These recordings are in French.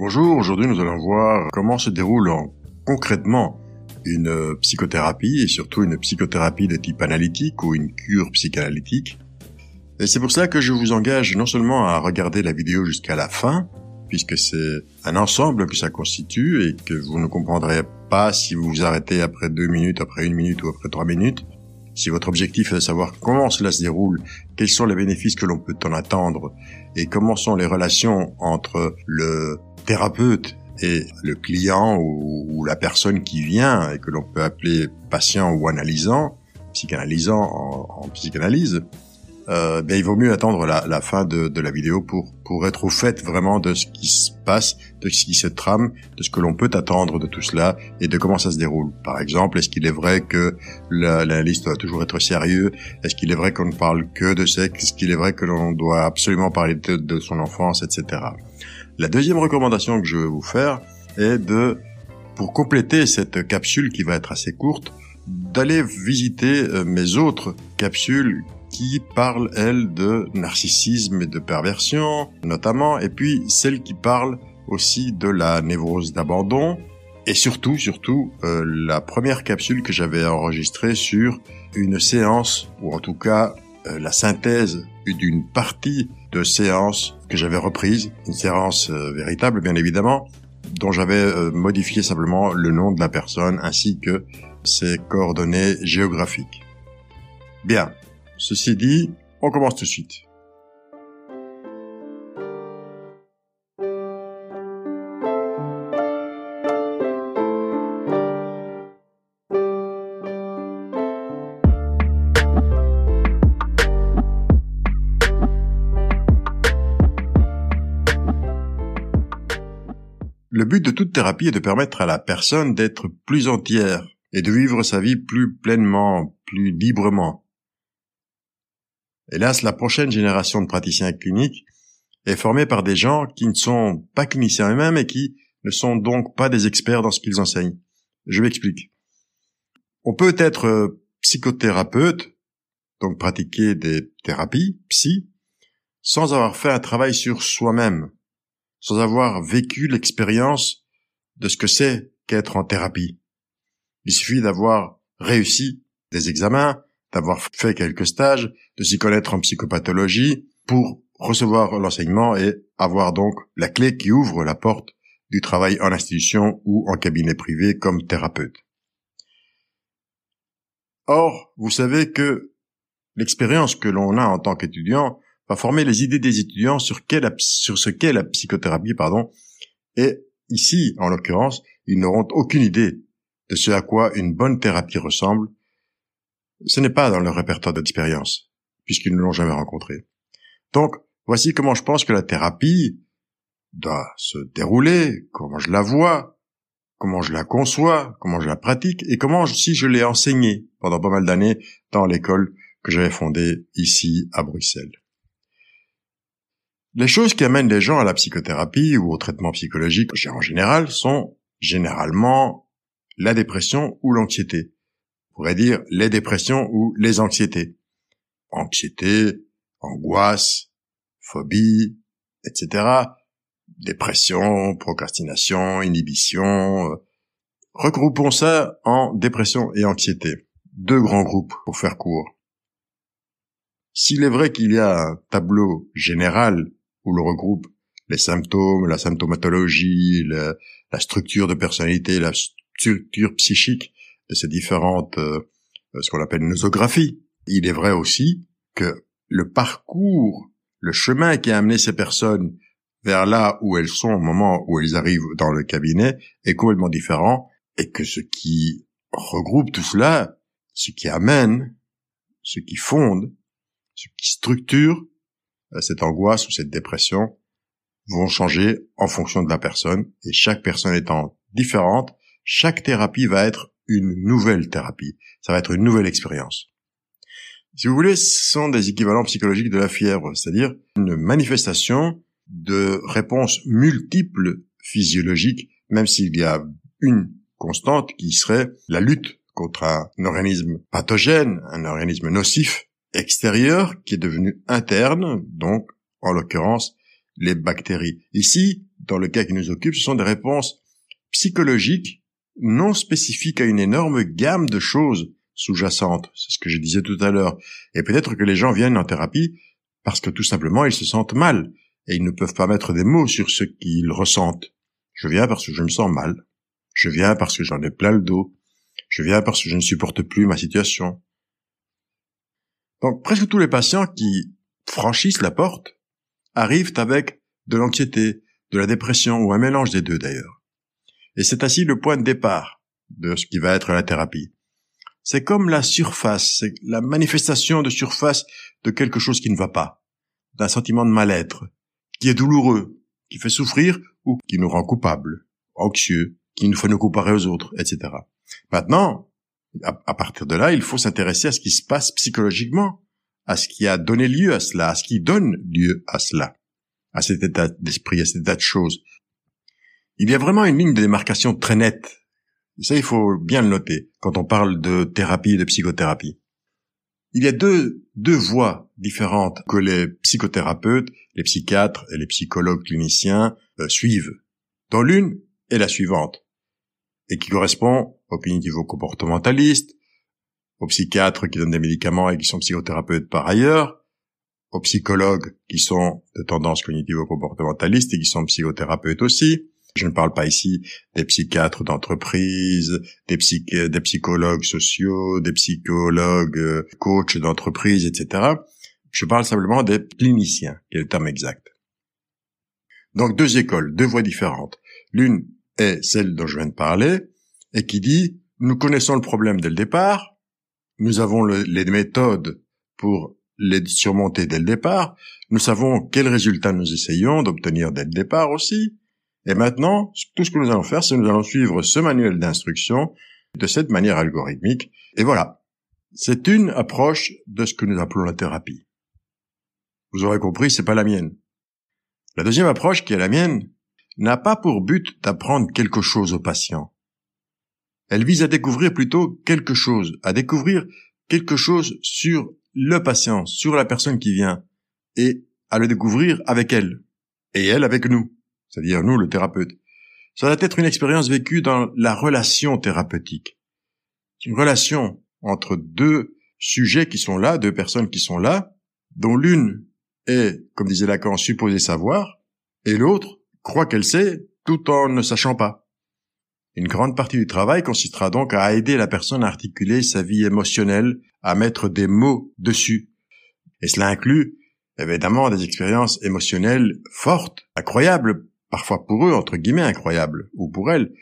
Bonjour, aujourd'hui nous allons voir comment se déroule en, concrètement une euh, psychothérapie et surtout une psychothérapie de type analytique ou une cure psychanalytique. Et c'est pour cela que je vous engage non seulement à regarder la vidéo jusqu'à la fin, puisque c'est un ensemble que ça constitue et que vous ne comprendrez pas si vous vous arrêtez après deux minutes, après une minute ou après trois minutes. Si votre objectif est de savoir comment cela se déroule, quels sont les bénéfices que l'on peut en attendre et comment sont les relations entre le thérapeute et le client ou, la personne qui vient et que l'on peut appeler patient ou analysant, psychanalysant en, psychanalyse, euh, ben, il vaut mieux attendre la, la fin de, de, la vidéo pour, pour être au fait vraiment de ce qui se passe, de ce qui se trame, de ce que l'on peut attendre de tout cela et de comment ça se déroule. Par exemple, est-ce qu'il est vrai que l'analyste doit toujours être sérieux? Est-ce qu'il est vrai qu'on ne parle que de sexe? Est-ce qu'il est vrai que l'on doit absolument parler de, de son enfance, etc. La deuxième recommandation que je vais vous faire est de, pour compléter cette capsule qui va être assez courte, d'aller visiter euh, mes autres capsules qui parle, elle, de narcissisme et de perversion, notamment, et puis celle qui parle aussi de la névrose d'abandon, et surtout, surtout, euh, la première capsule que j'avais enregistrée sur une séance, ou en tout cas euh, la synthèse d'une partie de séance que j'avais reprise, une séance euh, véritable bien évidemment, dont j'avais modifié simplement le nom de la personne ainsi que ses coordonnées géographiques. Bien, Ceci dit, on commence tout de suite. Le but de toute thérapie est de permettre à la personne d'être plus entière et de vivre sa vie plus pleinement, plus librement. Hélas, la prochaine génération de praticiens cliniques est formée par des gens qui ne sont pas cliniciens eux-mêmes et qui ne sont donc pas des experts dans ce qu'ils enseignent. Je m'explique. On peut être euh, psychothérapeute, donc pratiquer des thérapies, psy, sans avoir fait un travail sur soi-même, sans avoir vécu l'expérience de ce que c'est qu'être en thérapie. Il suffit d'avoir réussi des examens, d'avoir fait quelques stages, de s'y connaître en psychopathologie pour recevoir l'enseignement et avoir donc la clé qui ouvre la porte du travail en institution ou en cabinet privé comme thérapeute. Or, vous savez que l'expérience que l'on a en tant qu'étudiant va former les idées des étudiants sur, ce qu'est la psychothérapie, pardon, et ici, en l'occurrence, ils n'auront aucune idée de ce à quoi une bonne thérapie ressemble ce n'est pas dans leur répertoire d'expérience, puisqu'ils ne l'ont jamais rencontré. Donc, voici comment je pense que la thérapie doit se dérouler, comment je la vois, comment je la conçois, comment je la pratique, et comment si je l'ai enseignée pendant pas mal d'années dans l'école que j'avais fondée ici à Bruxelles. Les choses qui amènent les gens à la psychothérapie ou au traitement psychologique en général sont généralement la dépression ou l'anxiété pourrait dire les dépressions ou les anxiétés. Anxiété, angoisse, phobie, etc. Dépression, procrastination, inhibition. Euh, regroupons ça en dépression et anxiété. Deux grands groupes pour faire court. S'il est vrai qu'il y a un tableau général où l'on regroupe les symptômes, la symptomatologie, la, la structure de personnalité, la structure psychique de ces différentes, euh, ce qu'on appelle nosographies. Il est vrai aussi que le parcours, le chemin qui a amené ces personnes vers là où elles sont au moment où elles arrivent dans le cabinet est complètement différent et que ce qui regroupe tout cela, ce qui amène, ce qui fonde, ce qui structure euh, cette angoisse ou cette dépression vont changer en fonction de la personne et chaque personne étant différente, chaque thérapie va être une nouvelle thérapie. Ça va être une nouvelle expérience. Si vous voulez, ce sont des équivalents psychologiques de la fièvre, c'est-à-dire une manifestation de réponses multiples physiologiques, même s'il y a une constante qui serait la lutte contre un organisme pathogène, un organisme nocif extérieur qui est devenu interne, donc en l'occurrence les bactéries. Ici, dans le cas qui nous occupe, ce sont des réponses psychologiques non spécifiques à une énorme gamme de choses sous-jacentes. C'est ce que je disais tout à l'heure. Et peut-être que les gens viennent en thérapie parce que tout simplement ils se sentent mal et ils ne peuvent pas mettre des mots sur ce qu'ils ressentent. Je viens parce que je me sens mal. Je viens parce que j'en ai plein le dos. Je viens parce que je ne supporte plus ma situation. Donc presque tous les patients qui franchissent la porte arrivent avec de l'anxiété, de la dépression ou un mélange des deux d'ailleurs. Et c'est ainsi le point de départ de ce qui va être la thérapie. C'est comme la surface, c'est la manifestation de surface de quelque chose qui ne va pas, d'un sentiment de mal-être, qui est douloureux, qui fait souffrir ou qui nous rend coupables, anxieux, qui nous fait nous comparer aux autres, etc. Maintenant, à, partir de là, il faut s'intéresser à ce qui se passe psychologiquement, à ce qui a donné lieu à cela, à ce qui donne lieu à cela, à cet état d'esprit, à cet état de choses. Il y a vraiment une ligne de démarcation très nette. ça, il faut bien le noter quand on parle de thérapie et de psychothérapie. Il y a deux, deux voies différentes que les psychothérapeutes, les psychiatres et les psychologues cliniciens euh, suivent. Dans l'une est la suivante, et qui correspond aux cognitivo-comportementalistes, aux psychiatres qui donnent des médicaments et qui sont psychothérapeutes par ailleurs, aux psychologues qui sont de tendance cognitivo-comportementaliste et qui sont psychothérapeutes aussi, je ne parle pas ici des psychiatres d'entreprise, des, des psychologues sociaux, des psychologues euh, coachs d'entreprise, etc. Je parle simplement des cliniciens, qui est le terme exact. Donc deux écoles, deux voies différentes. L'une est celle dont je viens de parler, et qui dit, nous connaissons le problème dès le départ, nous avons les méthodes pour les surmonter dès le départ, nous savons quels résultats nous essayons d'obtenir dès le départ aussi, et maintenant, tout ce que nous allons faire, c'est nous allons suivre ce manuel d'instruction de cette manière algorithmique. Et voilà. C'est une approche de ce que nous appelons la thérapie. Vous aurez compris, c'est pas la mienne. La deuxième approche, qui est la mienne, n'a pas pour but d'apprendre quelque chose au patient. Elle vise à découvrir plutôt quelque chose, à découvrir quelque chose sur le patient, sur la personne qui vient, et à le découvrir avec elle, et elle avec nous c'est-à-dire nous, le thérapeute. Ça doit être une expérience vécue dans la relation thérapeutique. Une relation entre deux sujets qui sont là, deux personnes qui sont là, dont l'une est, comme disait Lacan, supposée savoir, et l'autre croit qu'elle sait tout en ne sachant pas. Une grande partie du travail consistera donc à aider la personne à articuler sa vie émotionnelle, à mettre des mots dessus. Et cela inclut évidemment des expériences émotionnelles fortes, incroyables, parfois pour eux, entre guillemets, incroyables, ou pour elles,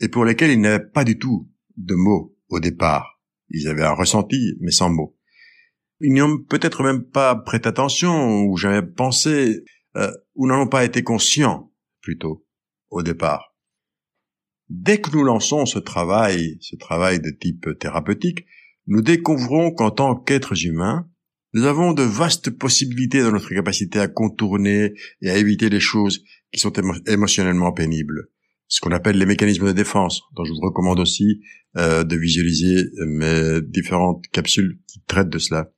et pour lesquels ils n'avaient pas du tout de mots au départ. Ils avaient un ressenti, mais sans mots. Ils n'y ont peut-être même pas prêté attention, ou jamais pensé, euh, ou n'en ont pas été conscients, plutôt, au départ. Dès que nous lançons ce travail, ce travail de type thérapeutique, nous découvrons qu'en tant qu'êtres humains, nous avons de vastes possibilités dans notre capacité à contourner et à éviter les choses qui sont émotionnellement pénibles. Ce qu'on appelle les mécanismes de défense, dont je vous recommande aussi euh, de visualiser mes différentes capsules qui traitent de cela.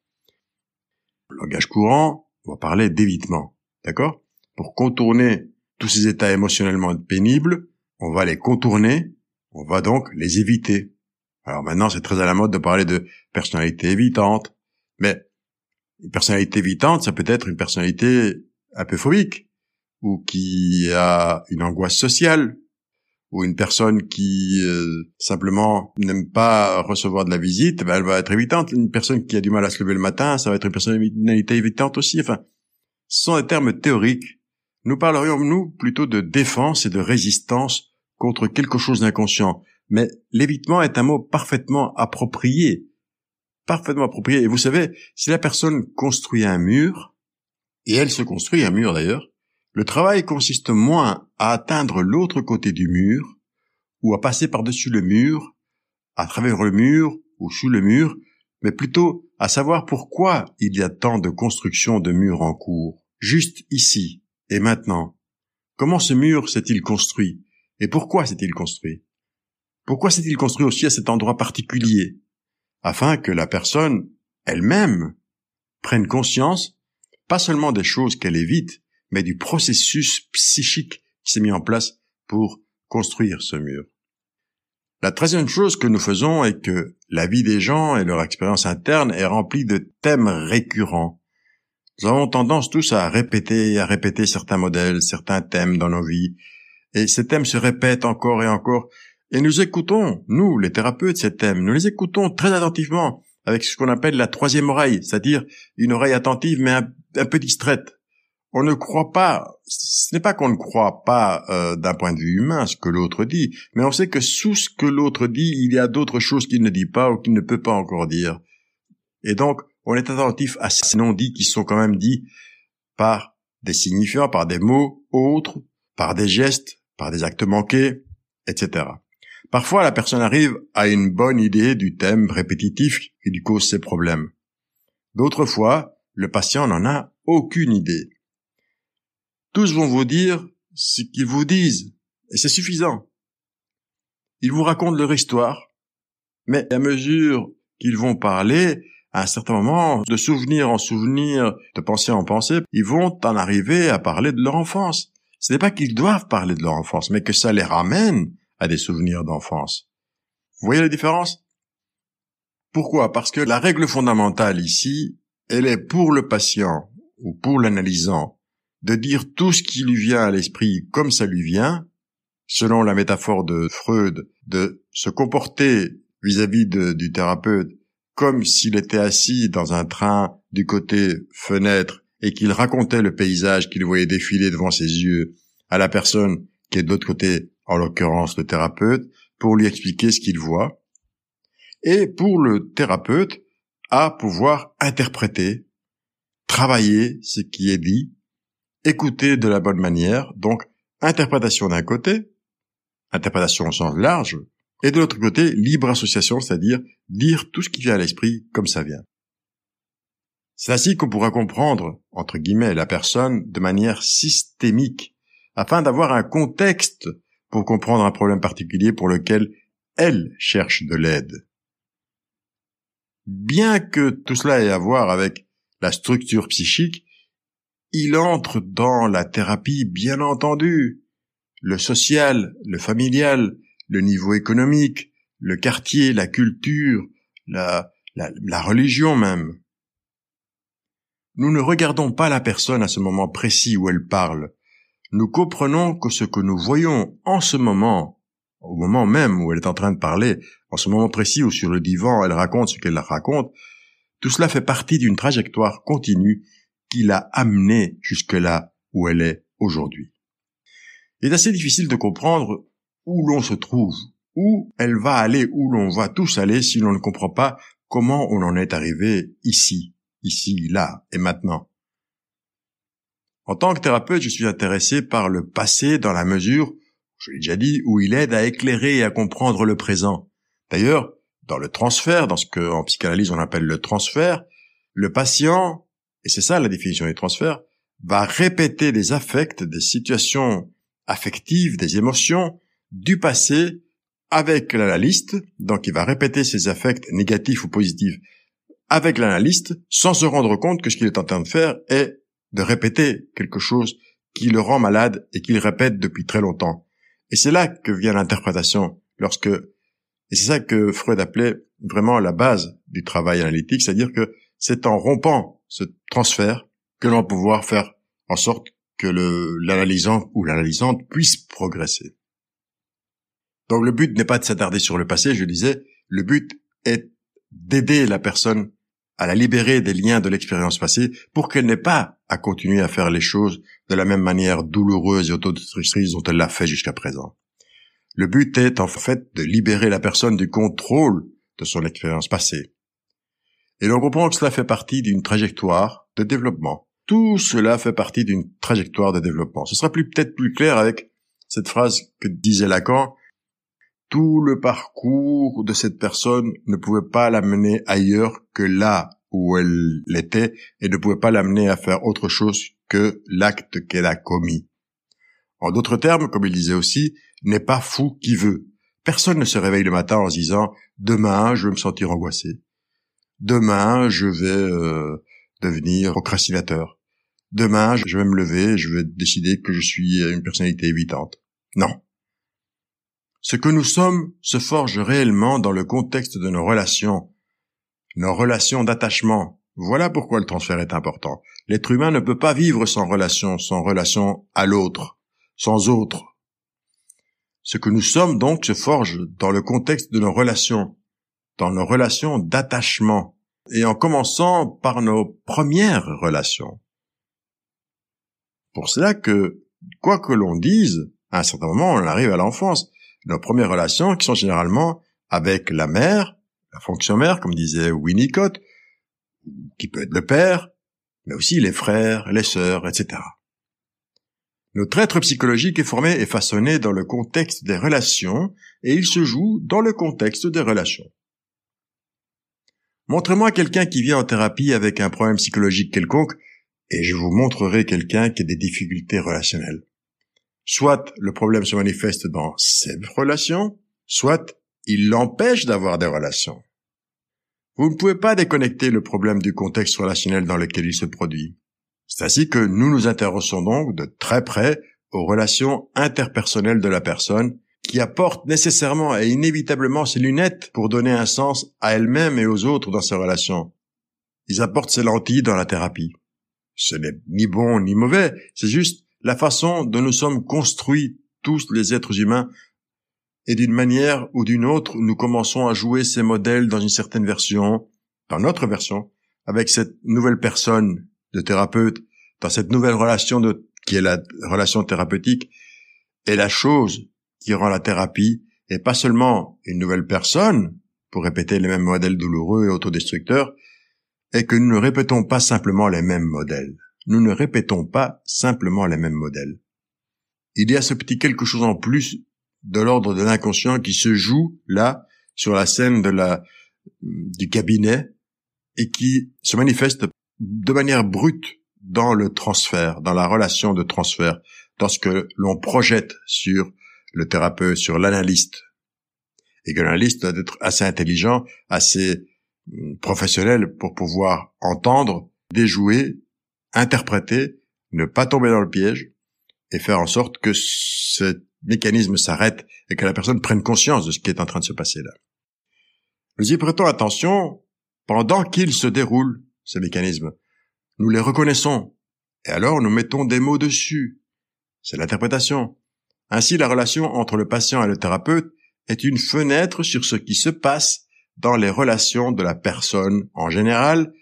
Langage courant, on va parler d'évitement, d'accord? Pour contourner tous ces états émotionnellement pénibles, on va les contourner, on va donc les éviter. Alors maintenant, c'est très à la mode de parler de personnalité évitante, mais une personnalité évitante, ça peut être une personnalité un peu phobique, ou qui a une angoisse sociale, ou une personne qui euh, simplement n'aime pas recevoir de la visite, ben elle va être évitante. Une personne qui a du mal à se lever le matin, ça va être une personnalité évitante aussi. Enfin, ce sont des termes théoriques. Nous parlerions, nous, plutôt de défense et de résistance contre quelque chose d'inconscient. Mais l'évitement est un mot parfaitement approprié. Parfaitement approprié. Et vous savez, si la personne construit un mur, et elle se construit un mur d'ailleurs, le travail consiste moins à atteindre l'autre côté du mur, ou à passer par-dessus le mur, à travers le mur ou sous le mur, mais plutôt à savoir pourquoi il y a tant de constructions de murs en cours, juste ici et maintenant. Comment ce mur s'est-il construit? Et pourquoi s'est-il construit? Pourquoi s'est-il construit aussi à cet endroit particulier? Afin que la personne elle-même prenne conscience pas seulement des choses qu'elle évite, mais du processus psychique qui s'est mis en place pour construire ce mur. La troisième chose que nous faisons est que la vie des gens et leur expérience interne est remplie de thèmes récurrents. Nous avons tendance tous à répéter, à répéter certains modèles, certains thèmes dans nos vies, et ces thèmes se répètent encore et encore, et nous écoutons, nous, les thérapeutes, ces thèmes, nous les écoutons très attentivement, avec ce qu'on appelle la troisième oreille, c'est-à-dire une oreille attentive mais un, peu distraite. On ne croit pas, ce n'est pas qu'on ne croit pas euh, d'un point de vue humain ce que l'autre dit, mais on sait que sous ce que l'autre dit, il y a d'autres choses qu'il ne dit pas ou qu'il ne peut pas encore dire. Et donc, on est attentif à ces non-dits qui sont quand même dits par des signifiants, par des mots autres, par des gestes, par des actes manqués, etc. Parfois, la personne arrive à une bonne idée du thème répétitif qui lui cause ses problèmes. D'autres fois, le patient n'en a aucune idée. Tous vont vous dire ce qu'ils vous disent, et c'est suffisant. Ils vous racontent leur histoire, mais à mesure qu'ils vont parler, à un certain moment, de souvenir en souvenir, de pensée en pensée, ils vont en arriver à parler de leur enfance. Ce n'est pas qu'ils doivent parler de leur enfance, mais que ça les ramène à des souvenirs d'enfance. Vous voyez la différence? Pourquoi? Parce que la règle fondamentale ici, elle est pour le patient ou pour l'analysant de dire tout ce qui lui vient à l'esprit comme ça lui vient, selon la métaphore de Freud, de se comporter vis-à-vis du thérapeute comme s'il était assis dans un train du côté fenêtre et qu'il racontait le paysage qu'il voyait défiler devant ses yeux à la personne qui est de l'autre côté en l'occurrence le thérapeute, pour lui expliquer ce qu'il voit, et pour le thérapeute à pouvoir interpréter, travailler ce qui est dit, écouter de la bonne manière, donc interprétation d'un côté, interprétation au sens large, et de l'autre côté, libre association, c'est-à-dire dire tout ce qui vient à l'esprit comme ça vient. C'est ainsi qu'on pourra comprendre, entre guillemets, la personne de manière systémique, afin d'avoir un contexte pour comprendre un problème particulier pour lequel elle cherche de l'aide. Bien que tout cela ait à voir avec la structure psychique, il entre dans la thérapie, bien entendu. Le social, le familial, le niveau économique, le quartier, la culture, la, la, la religion même. Nous ne regardons pas la personne à ce moment précis où elle parle, nous comprenons que ce que nous voyons en ce moment, au moment même où elle est en train de parler, en ce moment précis où sur le divan elle raconte ce qu'elle raconte, tout cela fait partie d'une trajectoire continue qui l'a amenée jusque là où elle est aujourd'hui. Il est assez difficile de comprendre où l'on se trouve, où elle va aller, où l'on va tous aller si l'on ne comprend pas comment on en est arrivé ici, ici, là et maintenant. En tant que thérapeute, je suis intéressé par le passé dans la mesure, je l'ai déjà dit, où il aide à éclairer et à comprendre le présent. D'ailleurs, dans le transfert, dans ce qu'en psychanalyse on appelle le transfert, le patient, et c'est ça la définition du transfert, va répéter des affects, des situations affectives, des émotions du passé avec l'analyste, donc il va répéter ses affects négatifs ou positifs avec l'analyste sans se rendre compte que ce qu'il est en train de faire est de répéter quelque chose qui le rend malade et qu'il répète depuis très longtemps. Et c'est là que vient l'interprétation, lorsque, et c'est ça que Freud appelait vraiment la base du travail analytique, c'est-à-dire que c'est en rompant ce transfert que l'on va pouvoir faire en sorte que l'analysant ou l'analysante puisse progresser. Donc le but n'est pas de s'attarder sur le passé, je disais, le but est d'aider la personne à la libérer des liens de l'expérience passée pour qu'elle n'ait pas à continuer à faire les choses de la même manière douloureuse et autodestructrice dont elle l'a fait jusqu'à présent. Le but est en fait de libérer la personne du contrôle de son expérience passée. Et l'on comprend que cela fait partie d'une trajectoire de développement. Tout cela fait partie d'une trajectoire de développement. Ce sera peut-être plus clair avec cette phrase que disait Lacan. Tout le parcours de cette personne ne pouvait pas l'amener ailleurs que là où elle l'était et ne pouvait pas l'amener à faire autre chose que l'acte qu'elle a commis. En d'autres termes, comme il disait aussi, n'est pas fou qui veut. Personne ne se réveille le matin en se disant demain je vais me sentir angoissé. Demain je vais euh, devenir procrastinateur. demain, je vais me lever, je vais décider que je suis une personnalité évitante. Non. Ce que nous sommes se forge réellement dans le contexte de nos relations, nos relations d'attachement. Voilà pourquoi le transfert est important. L'être humain ne peut pas vivre sans relation, sans relation à l'autre, sans autre. Ce que nous sommes donc se forge dans le contexte de nos relations, dans nos relations d'attachement, et en commençant par nos premières relations. Pour cela que, quoi que l'on dise, à un certain moment, on arrive à l'enfance nos premières relations qui sont généralement avec la mère, la fonction mère, comme disait Winnicott, qui peut être le père, mais aussi les frères, les sœurs, etc. Notre être psychologique est formé et façonné dans le contexte des relations et il se joue dans le contexte des relations. Montrez-moi quelqu'un qui vient en thérapie avec un problème psychologique quelconque et je vous montrerai quelqu'un qui a des difficultés relationnelles. Soit le problème se manifeste dans ses relations, soit il l'empêche d'avoir des relations. Vous ne pouvez pas déconnecter le problème du contexte relationnel dans lequel il se produit. C'est ainsi que nous nous intéressons donc de très près aux relations interpersonnelles de la personne qui apporte nécessairement et inévitablement ses lunettes pour donner un sens à elle-même et aux autres dans ses relations. Ils apportent ces lentilles dans la thérapie. Ce n'est ni bon ni mauvais, c'est juste la façon dont nous sommes construits tous les êtres humains et d'une manière ou d'une autre, nous commençons à jouer ces modèles dans une certaine version, dans notre version, avec cette nouvelle personne de thérapeute, dans cette nouvelle relation qui est la relation thérapeutique, et la chose qui rend la thérapie et pas seulement une nouvelle personne, pour répéter les mêmes modèles douloureux et autodestructeurs, et que nous ne répétons pas simplement les mêmes modèles nous ne répétons pas simplement les mêmes modèles. Il y a ce petit quelque chose en plus de l'ordre de l'inconscient qui se joue là, sur la scène de la, du cabinet, et qui se manifeste de manière brute dans le transfert, dans la relation de transfert, dans ce que l'on projette sur le thérapeute, sur l'analyste. Et que l'analyste doit être assez intelligent, assez hum, professionnel pour pouvoir entendre, déjouer interpréter, ne pas tomber dans le piège et faire en sorte que ce mécanisme s'arrête et que la personne prenne conscience de ce qui est en train de se passer là. Nous y prêtons attention pendant qu'il se déroule, ce mécanisme. Nous les reconnaissons et alors nous mettons des mots dessus. C'est l'interprétation. Ainsi, la relation entre le patient et le thérapeute est une fenêtre sur ce qui se passe dans les relations de la personne en général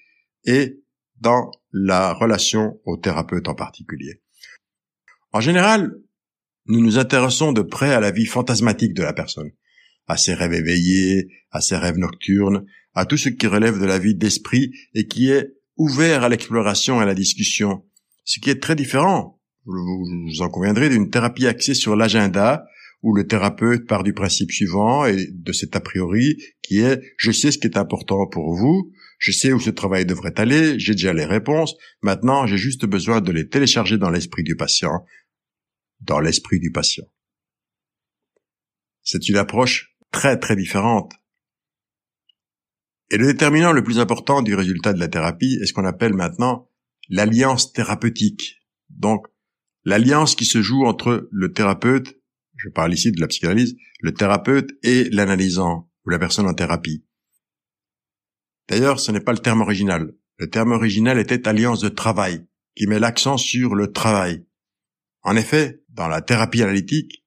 et dans la relation au thérapeute en particulier. En général, nous nous intéressons de près à la vie fantasmatique de la personne, à ses rêves éveillés, à ses rêves nocturnes, à tout ce qui relève de la vie d'esprit et qui est ouvert à l'exploration et à la discussion, ce qui est très différent, vous en conviendrez, d'une thérapie axée sur l'agenda, où le thérapeute part du principe suivant et de cet a priori qui est je sais ce qui est important pour vous, je sais où ce travail devrait aller, j'ai déjà les réponses, maintenant j'ai juste besoin de les télécharger dans l'esprit du patient, dans l'esprit du patient. C'est une approche très très différente. Et le déterminant le plus important du résultat de la thérapie est ce qu'on appelle maintenant l'alliance thérapeutique. Donc, l'alliance qui se joue entre le thérapeute, je parle ici de la psychanalyse, le thérapeute et l'analysant, ou la personne en thérapie. D'ailleurs, ce n'est pas le terme original. Le terme original était alliance de travail, qui met l'accent sur le travail. En effet, dans la thérapie analytique,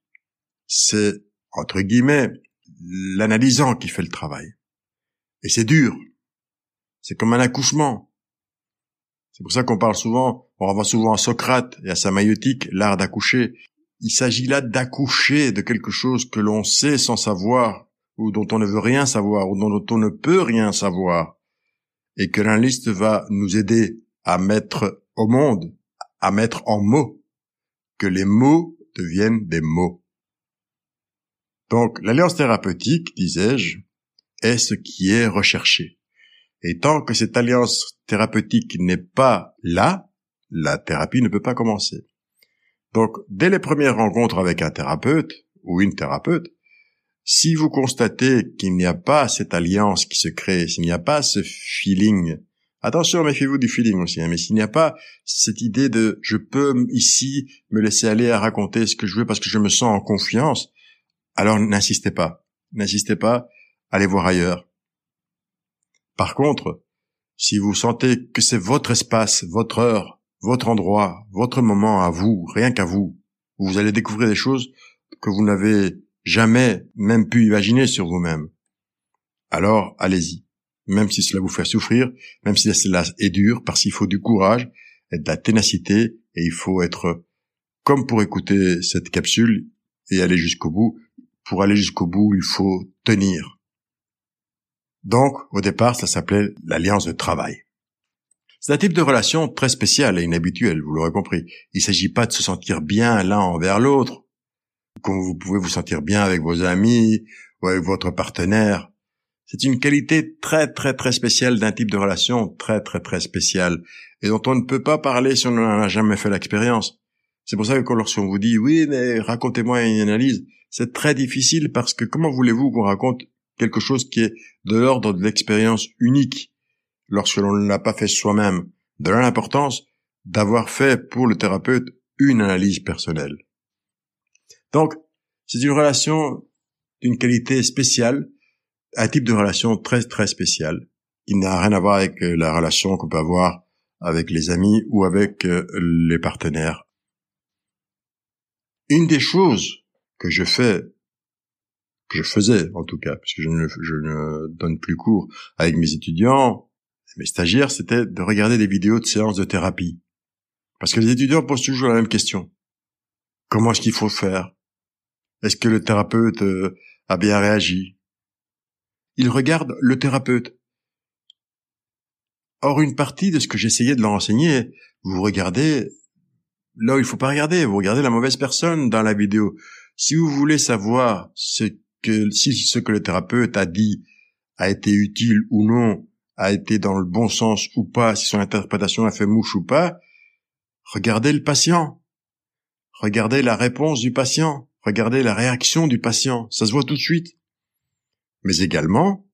c'est, entre guillemets, l'analysant qui fait le travail. Et c'est dur. C'est comme un accouchement. C'est pour ça qu'on parle souvent, on renvoie souvent à Socrate et à sa maïotique, l'art d'accoucher. Il s'agit là d'accoucher de quelque chose que l'on sait sans savoir ou dont on ne veut rien savoir, ou dont on ne peut rien savoir, et que l'analyste va nous aider à mettre au monde, à mettre en mots, que les mots deviennent des mots. Donc, l'alliance thérapeutique, disais-je, est ce qui est recherché. Et tant que cette alliance thérapeutique n'est pas là, la thérapie ne peut pas commencer. Donc, dès les premières rencontres avec un thérapeute ou une thérapeute, si vous constatez qu'il n'y a pas cette alliance qui se crée, s'il n'y a pas ce feeling Attention, méfiez-vous du feeling aussi, hein, mais s'il n'y a pas cette idée de je peux ici me laisser aller à raconter ce que je veux parce que je me sens en confiance, alors n'insistez pas. N'insistez pas, allez voir ailleurs. Par contre, si vous sentez que c'est votre espace, votre heure, votre endroit, votre moment à vous, rien qu'à vous, vous allez découvrir des choses que vous n'avez jamais même pu imaginer sur vous-même. Alors, allez-y. Même si cela vous fait souffrir, même si cela est dur, parce qu'il faut du courage et de la ténacité, et il faut être comme pour écouter cette capsule et aller jusqu'au bout. Pour aller jusqu'au bout, il faut tenir. Donc, au départ, ça s'appelait l'alliance de travail. C'est un type de relation très spécial et inhabituel, vous l'aurez compris. Il ne s'agit pas de se sentir bien l'un envers l'autre, comme vous pouvez vous sentir bien avec vos amis ou avec votre partenaire. C'est une qualité très très très spéciale d'un type de relation très très très spécial et dont on ne peut pas parler si on n'en a jamais fait l'expérience. C'est pour ça que lorsqu'on vous dit oui mais racontez-moi une analyse, c'est très difficile parce que comment voulez-vous qu'on raconte quelque chose qui est de l'ordre de l'expérience unique lorsque l'on ne l'a pas fait soi-même, de l'importance d'avoir fait pour le thérapeute une analyse personnelle. Donc, c'est une relation d'une qualité spéciale, un type de relation très très spécial, qui n'a rien à voir avec euh, la relation qu'on peut avoir avec les amis ou avec euh, les partenaires. Une des choses que je fais que je faisais en tout cas, puisque je ne, je ne donne plus cours avec mes étudiants, mes stagiaires, c'était de regarder des vidéos de séances de thérapie. Parce que les étudiants posent toujours la même question. Comment est-ce qu'il faut faire? Est-ce que le thérapeute euh, a bien réagi? Ils regardent le thérapeute. Or, une partie de ce que j'essayais de leur enseigner, vous regardez là où il faut pas regarder, vous regardez la mauvaise personne dans la vidéo. Si vous voulez savoir si ce que le thérapeute a dit a été utile ou non, a été dans le bon sens ou pas, si son interprétation a fait mouche ou pas, regardez le patient. Regardez la réponse du patient. Regardez la réaction du patient. Ça se voit tout de suite. Mais également,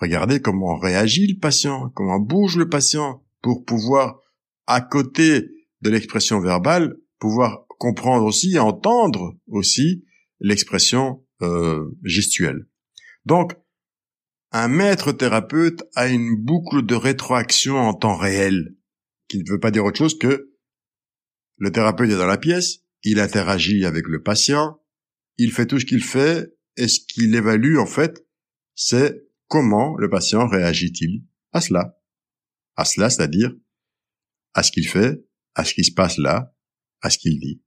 regardez comment réagit le patient, comment bouge le patient pour pouvoir, à côté de l'expression verbale, pouvoir comprendre aussi, entendre aussi l'expression euh, gestuelle. Donc, un maître thérapeute a une boucle de rétroaction en temps réel, qui ne veut pas dire autre chose que le thérapeute est dans la pièce, il interagit avec le patient, il fait tout ce qu'il fait, et ce qu'il évalue en fait, c'est comment le patient réagit-il à cela. À cela, c'est-à-dire à ce qu'il fait, à ce qui se passe là, à ce qu'il dit.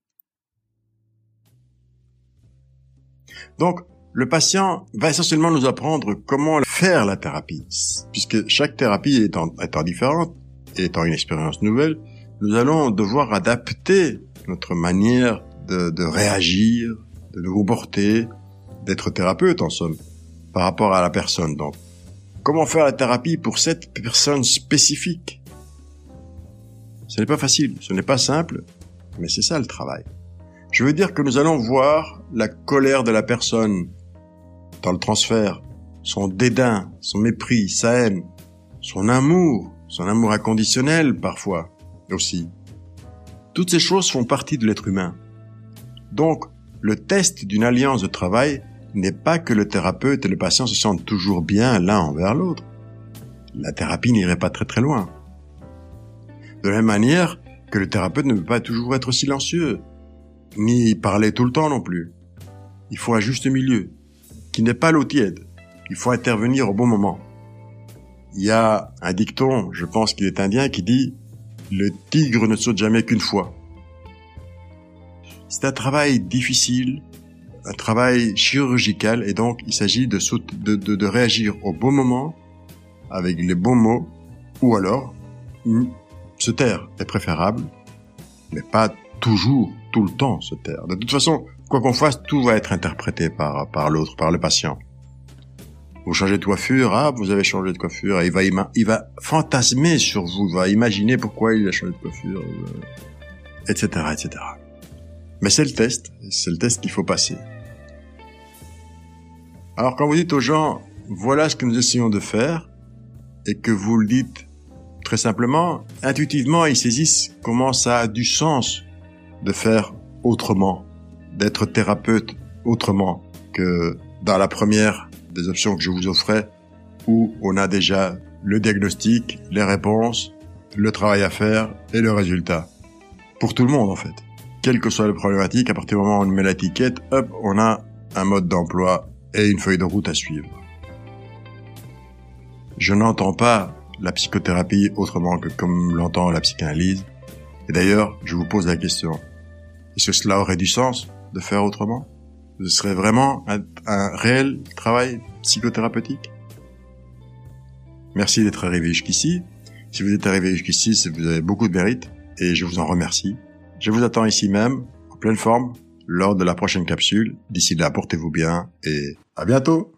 Donc, le patient va essentiellement nous apprendre comment faire la thérapie. Puisque chaque thérapie étant, étant différente, étant une expérience nouvelle, nous allons devoir adapter notre manière de, réagir, de nous comporter, d'être thérapeute en somme, par rapport à la personne. Donc, comment faire la thérapie pour cette personne spécifique? Ce n'est pas facile, ce n'est pas simple, mais c'est ça le travail. Je veux dire que nous allons voir la colère de la personne dans le transfert, son dédain, son mépris, sa haine, son amour, son amour inconditionnel parfois aussi. Toutes ces choses font partie de l'être humain. Donc, le test d'une alliance de travail n'est pas que le thérapeute et le patient se sentent toujours bien l'un envers l'autre. La thérapie n'irait pas très très loin. De la même manière que le thérapeute ne peut pas toujours être silencieux, ni parler tout le temps non plus. Il faut un juste milieu, qui n'est pas l'eau tiède. Il faut intervenir au bon moment. Il y a un dicton, je pense qu'il est indien, qui dit « Le tigre ne saute jamais qu'une fois ». C'est un travail difficile, un travail chirurgical, et donc il s'agit de, de, de, de réagir au bon moment, avec les bons mots, ou alors se taire est préférable, mais pas toujours tout le temps se taire. De toute façon, quoi qu'on fasse, tout va être interprété par, par l'autre, par le patient. Vous changez de coiffure, ah, vous avez changé de coiffure, et il va, il va fantasmer sur vous, il va imaginer pourquoi il a changé de coiffure, etc., euh, etc. Mais c'est le test, c'est le test qu'il faut passer. Alors quand vous dites aux gens, voilà ce que nous essayons de faire, et que vous le dites Très simplement, intuitivement, ils saisissent comment ça a du sens de faire autrement, d'être thérapeute autrement que dans la première des options que je vous offrais, où on a déjà le diagnostic, les réponses, le travail à faire et le résultat. Pour tout le monde en fait. Quelle que soit la problématique, à partir du moment où on met l'étiquette, hop, on a un mode d'emploi et une feuille de route à suivre. Je n'entends pas la psychothérapie autrement que comme l'entend la psychanalyse. Et d'ailleurs, je vous pose la question. Est-ce que cela aurait du sens de faire autrement? Ce serait vraiment un, réel travail psychothérapeutique Merci d'être arrivé jusqu'ici. Si vous êtes arrivé jusqu'ici, vous avez beaucoup de mérite et je vous en remercie. Je vous attends ici même, en pleine forme, lors de la prochaine capsule. D'ici là, portez-vous bien et à bientôt